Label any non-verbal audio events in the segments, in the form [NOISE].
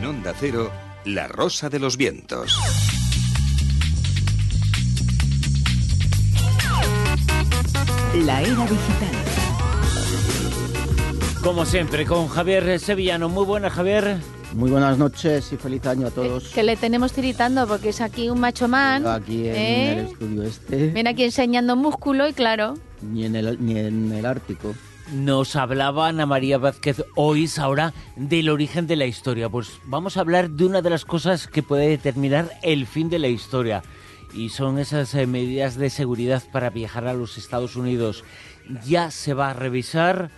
En Onda Cero, La Rosa de los Vientos. La era digital. Como siempre, con Javier Sevillano. Muy buenas, Javier. Muy buenas noches y feliz año a todos. Que le tenemos tiritando porque es aquí un macho man. Aquí en ¿eh? el estudio este. Viene aquí enseñando músculo y claro. Ni en el, ni en el Ártico. Nos hablaba Ana María Vázquez hoy, ahora, del origen de la historia. Pues vamos a hablar de una de las cosas que puede determinar el fin de la historia. Y son esas eh, medidas de seguridad para viajar a los Estados Unidos. Ya se va a revisar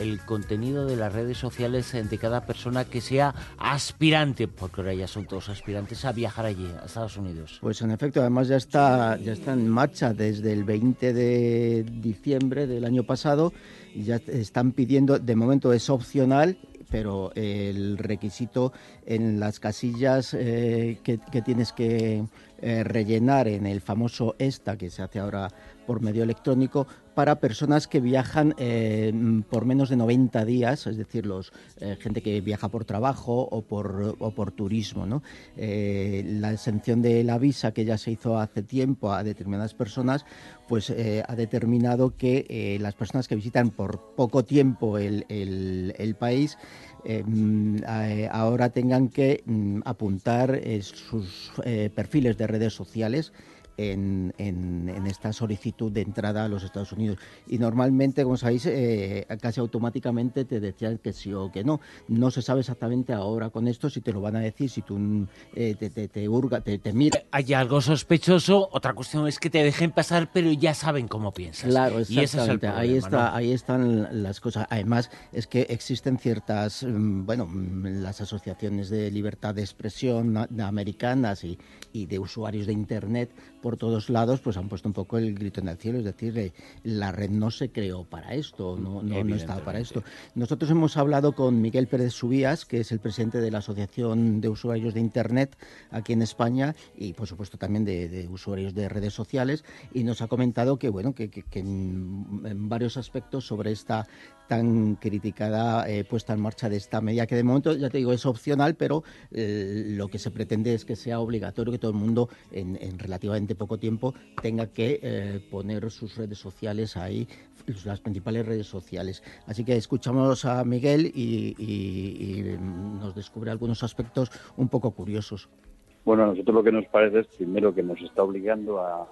el contenido de las redes sociales de cada persona que sea aspirante, porque ahora ya son todos aspirantes a viajar allí, a Estados Unidos. Pues en efecto, además ya está, ya está en marcha desde el 20 de diciembre del año pasado. y Ya están pidiendo, de momento es opcional, pero el requisito en las casillas eh, que, que, tienes que eh, rellenar en el famoso ESTA que se hace ahora por medio electrónico para personas que viajan eh, por menos de 90 días, es decir, los eh, gente que viaja por trabajo o por, turismo. ¿no? La exención de la visa que ya se hizo hace tiempo a determinadas personas, pues ha determinado que las personas que visitan por poco tiempo el, el, el país eh, ahora tengan que mm, apuntar sus perfiles de redes sociales en, en, en, esta solicitud de entrada a los Estados Unidos. Y normalmente, como sabéis, eh, casi automáticamente te decían que sí o que no. No se sabe exactamente ahora con esto si te lo van a decir, si tú eh, te, te, te, hurga, te, te mira. Hay algo sospechoso, otra cuestión es que te dejen pasar, pero ya saben cómo piensas. Claro, exactamente. Y ese es el problema, ahí, está, ¿no? ahí están las cosas. Además, es que existen ciertas, bueno, las asociaciones de libertad de expresión americanas y, y de usuarios de Internet por todos lados pues han puesto un poco el grito en el cielo, es decir, eh, la red no se creó para esto, no, no, no estaba para esto. Nosotros hemos hablado con Miguel Pérez Subías, que es el presidente de la Asociación de Usuarios de Internet aquí en España y por supuesto también de, de usuarios de redes sociales y nos ha comentado que bueno que, que, que en, en, varios aspectos sobre esta tan criticada eh, puesta en marcha de esta medida que de momento ya te digo es opcional pero eh, lo que se pretende es que sea obligatorio que todo el mundo en, en relativamente poco tiempo tenga que eh, poner sus redes sociales ahí, las principales redes sociales. Así que escuchamos a Miguel y, y, y nos descubre algunos aspectos un poco curiosos. Bueno, a nosotros lo que nos parece es primero que nos está obligando a,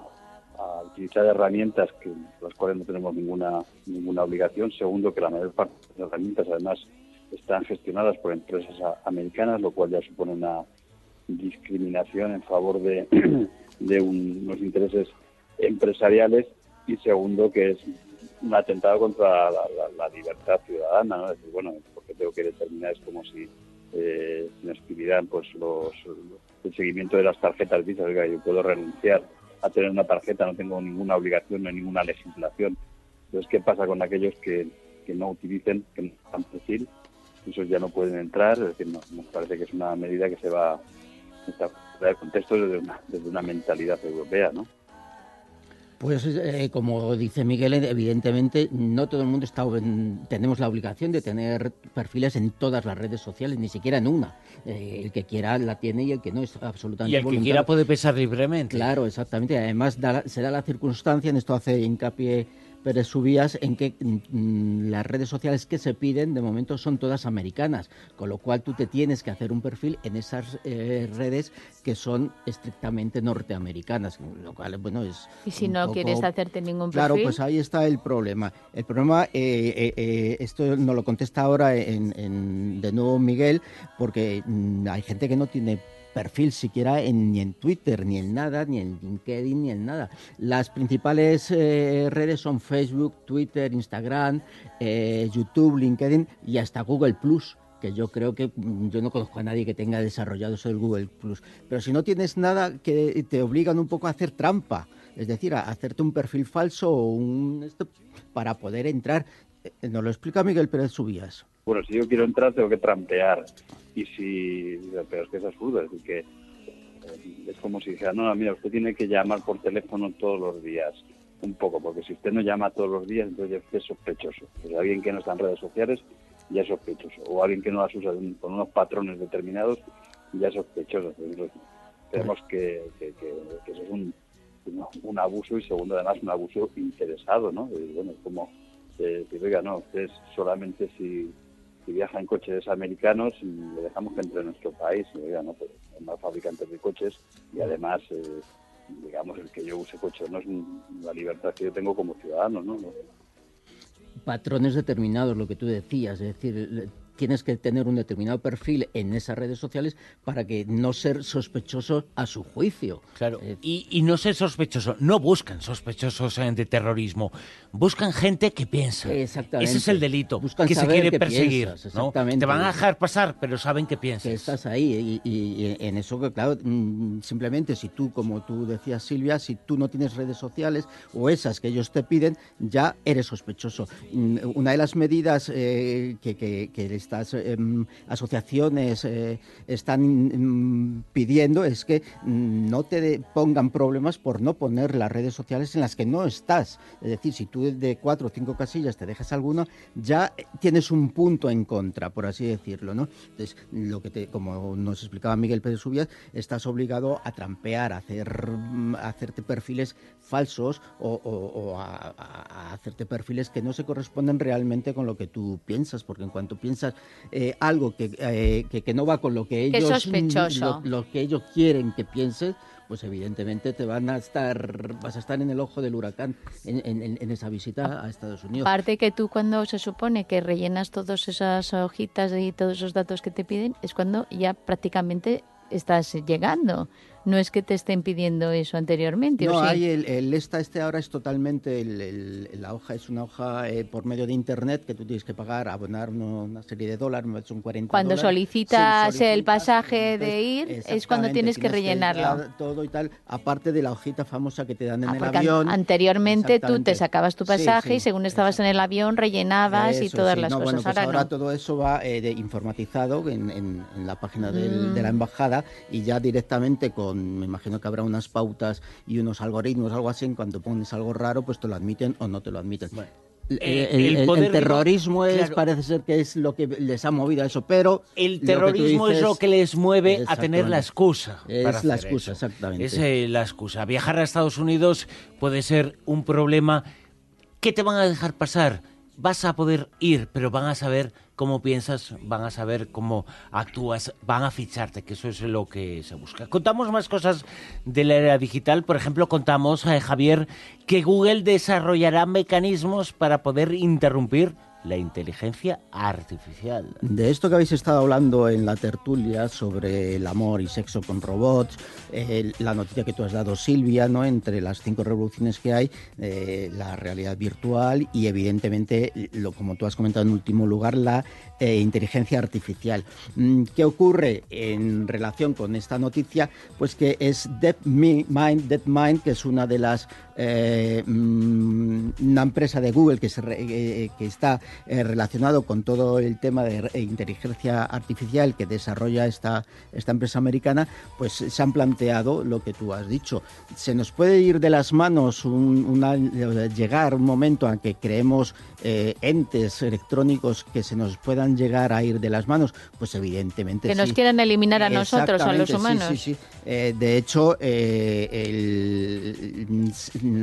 a utilizar herramientas que las cuales no tenemos ninguna ninguna obligación. Segundo, que la mayor parte de las herramientas además están gestionadas por empresas americanas, lo cual ya supone una discriminación en favor de, [CLEARS THROAT] de un, unos intereses empresariales y segundo que es un atentado contra la, libertad ciudadana, ¿no? Es decir, bueno, porque tengo que determinar es como si eh, nos pidieran pues los, el seguimiento de las tarjetas Visa, yo puedo renunciar a tener una tarjeta, no tengo ninguna obligación, no hay ninguna legislación. Entonces, ¿qué pasa con aquellos que, que no utilicen, que no están perfil? Esos ya no pueden entrar, es decir, no, nos parece que es una medida que se va fuera del contexto desde una, desde una mentalidad europea, ¿no? Pues eh, como dice Miguel, evidentemente no todo el mundo está tenemos la obligación de tener perfiles en todas las redes sociales, ni siquiera en una. Eh, el que quiera la tiene y el que no es absolutamente Y el voluntario. que quiera puede pensar libremente. Claro, exactamente. Además da, será la circunstancia, en esto hace hincapié Pérez Subías, en que mm, las redes sociales que se piden de momento son todas americanas, con lo cual tú te tienes que hacer un perfil en esas eh, redes que son estrictamente norteamericanas, lo cual, bueno, es... Y si no poco... quieres hacerte ningún perfil... Claro, pues ahí está el problema. El problema, eh, eh, eh, esto nos lo contesta ahora en, en, de nuevo Miguel, porque mm, hay gente que no tiene perfil siquiera en, ni en Twitter, ni en nada, ni en LinkedIn, ni en nada. Las principales eh, redes son Facebook, Twitter, Instagram, eh, YouTube, LinkedIn y hasta Google Plus que yo creo que mm, yo no conozco a nadie que tenga desarrollado eso del Google Plus. Pero si no tienes nada que te obligan un poco a hacer trampa, es decir, a hacerte un perfil falso o un esto para poder entrar. Eh, Nos lo explica Miguel Pérez Subías. Bueno, si yo quiero entrar tengo que trampear y si pero es que es absurdo es que eh, es como si dijera no, mira usted tiene que llamar por teléfono todos los días un poco porque si usted no llama todos los días entonces es sospechoso pues alguien que no está en redes sociales ya es sospechoso. O alguien que no las usa con unos patrones determinados, ya es sospechoso. Entonces, que, eso es un, un abuso y segundo, además, un abuso interesado, ¿no? Bueno, como que, que, oiga, no, ustedes solamente si, si viajan en coches americanos le dejamos que entre en nuestro país, y pues, más fabricantes de coches y además, eh, digamos, el que yo use coche no es la libertad que yo tengo como ciudadano, ¿no? Patrones determinados, lo que tú decías, es decir, tienes que tener un determinado perfil en esas redes sociales para que no ser sospechoso a su juicio. Claro. Eh, y, y, no ser sospechoso, no buscan sospechosos de terrorismo, buscan gente que piensa. Exactamente. Ese es el delito buscan que se quiere que perseguir. Piensas, exactamente. ¿no? Te van a dejar pasar, pero saben que piensas. Que estás ahí y, y, en eso que, claro, mm, simplemente si tú, como tú decías Silvia, si tú no tienes redes sociales o esas que ellos te piden, ya eres sospechoso. Mm, una de las medidas eh, que, que, que estas eh, asociaciones eh, están mm, pidiendo es que mm, no te pongan problemas por no poner las redes sociales en las que no estás. Es decir, si tú de cuatro o cinco casillas te dejas alguno, ya tienes un punto en contra, por así decirlo, ¿no? Entonces, lo que como nos explicaba Miguel Pérez Subias, estás obligado a trampear, a hacer, a hacerte perfiles falsos o, a, hacerte perfiles que no se corresponden realmente con lo que tú piensas, porque en cuanto piensas eh, algo que, eh, que, que, no va con lo que ellos, lo, que ellos quieren que pienses, pues evidentemente te van a estar, vas a estar en el ojo del huracán en, en, en esa visita a Estados Unidos. Aparte que tú cuando se supone que rellenas todas esas hojitas y todos esos datos que te piden, es cuando ya prácticamente estás llegando. No es que te estén pidiendo eso anteriormente. No, ¿o sí? hay el, el, esta este ahora es totalmente el, el, la hoja es una hoja eh, por medio de internet que tú tienes que pagar, abonar una, una serie de dólares, son 40 Cuando dólares. solicitas, Sí, el pasaje entonces, de ir es cuando exactamente, tienes que rellenarlo. dar todo y tal, aparte de la hojita famosa que te dan en Ah, el avión. anteriormente tú te sacabas tu Sí, pasaje sí, y según estabas en el avión rellenabas y Eso, todas sí. las No, cosas. Bueno, pues ahora, ahora no. todo eso va eh, de- informatizado en, en- en la página del- Mm. de la embajada y ya directamente con, me imagino que habrá unas pautas y unos algoritmos, algo así, en cuanto pones algo raro, pues te lo admiten o no te lo admiten. Bueno. El, Eh, el- el el- poder, el terrorismo es, claro. parece ser que es lo que les ha movido a eso, pero El lo terrorismo es lo que les mueve a tener la excusa. Es para la hacer excusa, eso. exactamente. Es eh, la excusa. Viajar a Estados Unidos puede ser un problema. ¿Qué te van a dejar pasar? Vas a poder ir, pero van a saber cómo piensas, van a saber cómo actúas, van a ficharte, que eso es lo que se busca. Contamos más cosas de la era digital. Por ejemplo, contamos, eh, Javier, que Google desarrollará mecanismos para poder interrumpir la inteligencia artificial. De esto que habéis estado hablando en la tertulia sobre el amor y sexo con robots, eh, la noticia que tú has dado, Silvia, ¿no? entre las cinco revoluciones que hay, eh, la realidad virtual y evidentemente, lo, como tú has comentado en último lugar, la eh, inteligencia artificial. Mm, ¿Qué ocurre en relación con esta noticia? Pues que es DeepMind, DeepMind que es una de las mm, una empresa de Google que, se que está eh, relacionado con todo el tema de inteligencia artificial que desarrolla esta, esta empresa americana, pues se han planteado lo que tú has dicho. Se nos puede ir de las manos un, una, llegar un momento en que creemos eh, entes electrónicos que se nos puedan llegar a ir de las manos, pues evidentemente Que sí. nos quieran eliminar a nosotros, a los humanos. Sí, sí, sí. Eh, de hecho, eh, el-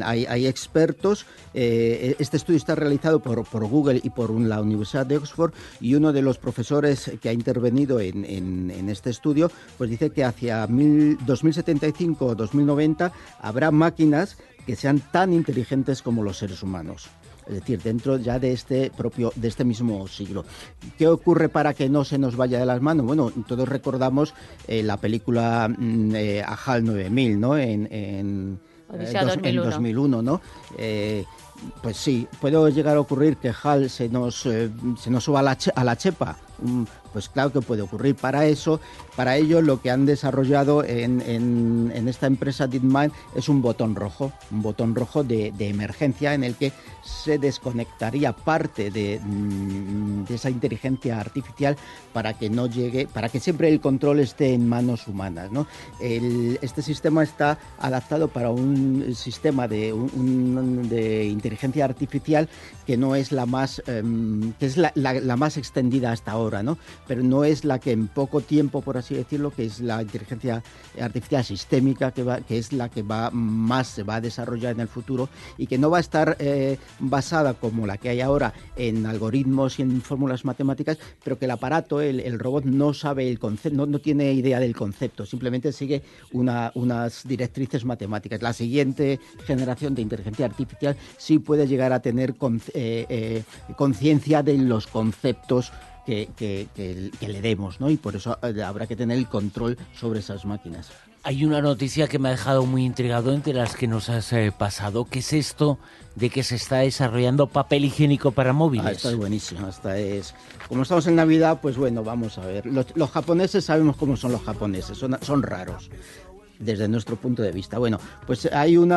hay, hay expertos. este estudio está realizado por, por Google y por la Universidad de Oxford y uno de los profesores que ha intervenido en, en- en este estudio pues dice que hacia mil- 2075 o 2090 habrá máquinas que sean tan inteligentes como los seres humanos. Es decir, dentro ya de este propio, de este mismo siglo. ¿Qué ocurre para que no se nos vaya de las manos? Bueno, todos recordamos eh, la película mm, eh, A HAL 9000, ¿no? En, en, eh, dos- 2001. en 2001, ¿no? Pues sí, puede llegar a ocurrir que HAL se nos, eh, se nos suba a la, a la chepa. Pues claro que puede ocurrir. Para eso, para ello, lo que han desarrollado en, esta empresa DeepMind es un botón rojo, un botón rojo de, emergencia en el que se desconectaría parte de, mm, de esa inteligencia artificial para que no llegue, para que siempre el control esté en manos humanas. este sistema está adaptado para un sistema de, inteligencia artificial que no es la más, em, que es la- la más extendida hasta ahora, pero no es la que en poco tiempo, por así decirlo, que es la inteligencia artificial sistémica, que, es la que va más se va a desarrollar en el futuro y que no va a estar eh, basada como la que hay ahora en algoritmos y en fórmulas matemáticas, pero que el aparato, el, robot, no sabe el concepto, no, no tiene idea del concepto, simplemente sigue una- unas directrices matemáticas. La siguiente generación de inteligencia artificial sí puede llegar a tener eh, eh, conciencia de los conceptos que, que- que- que le demos, ¿no? Y por eso eh, habrá que tener el control sobre esas máquinas. Hay una noticia que me ha dejado muy intrigado entre las que nos has eh, pasado, que es esto de que se está desarrollando papel higiénico para móviles. Ah, esta es buenísima, esta es... Como estamos en Navidad, pues bueno, vamos a ver. Los, los japoneses sabemos cómo son los japoneses, son, son raros desde nuestro punto de vista. Bueno, pues hay un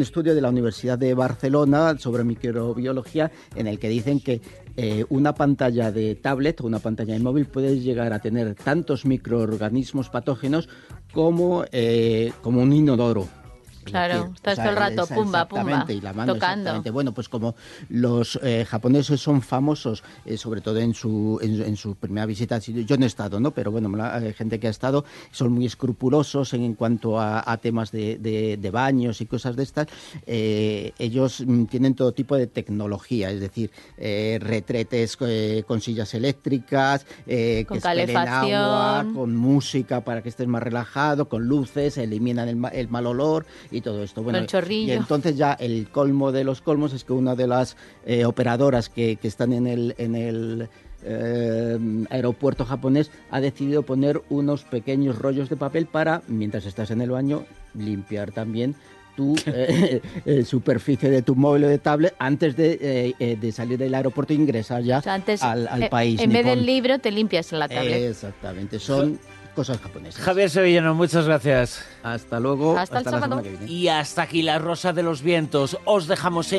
estudio de la Universidad de Barcelona sobre microbiología en el que dicen que eh, una pantalla de tablet o una pantalla de móvil puede llegar a tener tantos microorganismos patógenos como, eh, como un inodoro. Claro, decir, estás todo el rato, esa- pumba, pumba, exactamente, y la mano tocando. exactamente. Bueno, pues como los eh, japoneses son famosos, eh, sobre todo en su, en, en su primera visita, si- yo no he estado, ¿no? Pero bueno, la eh, gente que ha estado son muy escrupulosos en, en cuanto a, a temas de, de- de baños y cosas de estas. Eh, ellos mm, tienen todo tipo de tecnología, es decir, eh, retretes con sillas eléctricas, eh, Con que calefacción. agua, con música para que estés más relajado, con luces, eliminan el, el mal olor y todo esto. Bueno, el chorrillo. Y entonces ya el colmo de los colmos es que una de las eh, operadoras que, que están en el, en el eh, aeropuerto japonés ha decidido poner unos pequeños rollos de papel para, mientras estás en el baño, limpiar también tu [LAUGHS] eh, [LAUGHS] eh, superficie de tu móvil o de tablet antes de, eh, de salir del aeropuerto e ingresar ya O sea, antes, al, al eh, país. en vez del libro, te limpias en la tablet. Exactamente, son cosas japonesas. Javier Sevillano, muchas gracias. Hasta luego. Hasta el la sábado. Y hasta aquí la Rosa de los Vientos. Os dejamos en la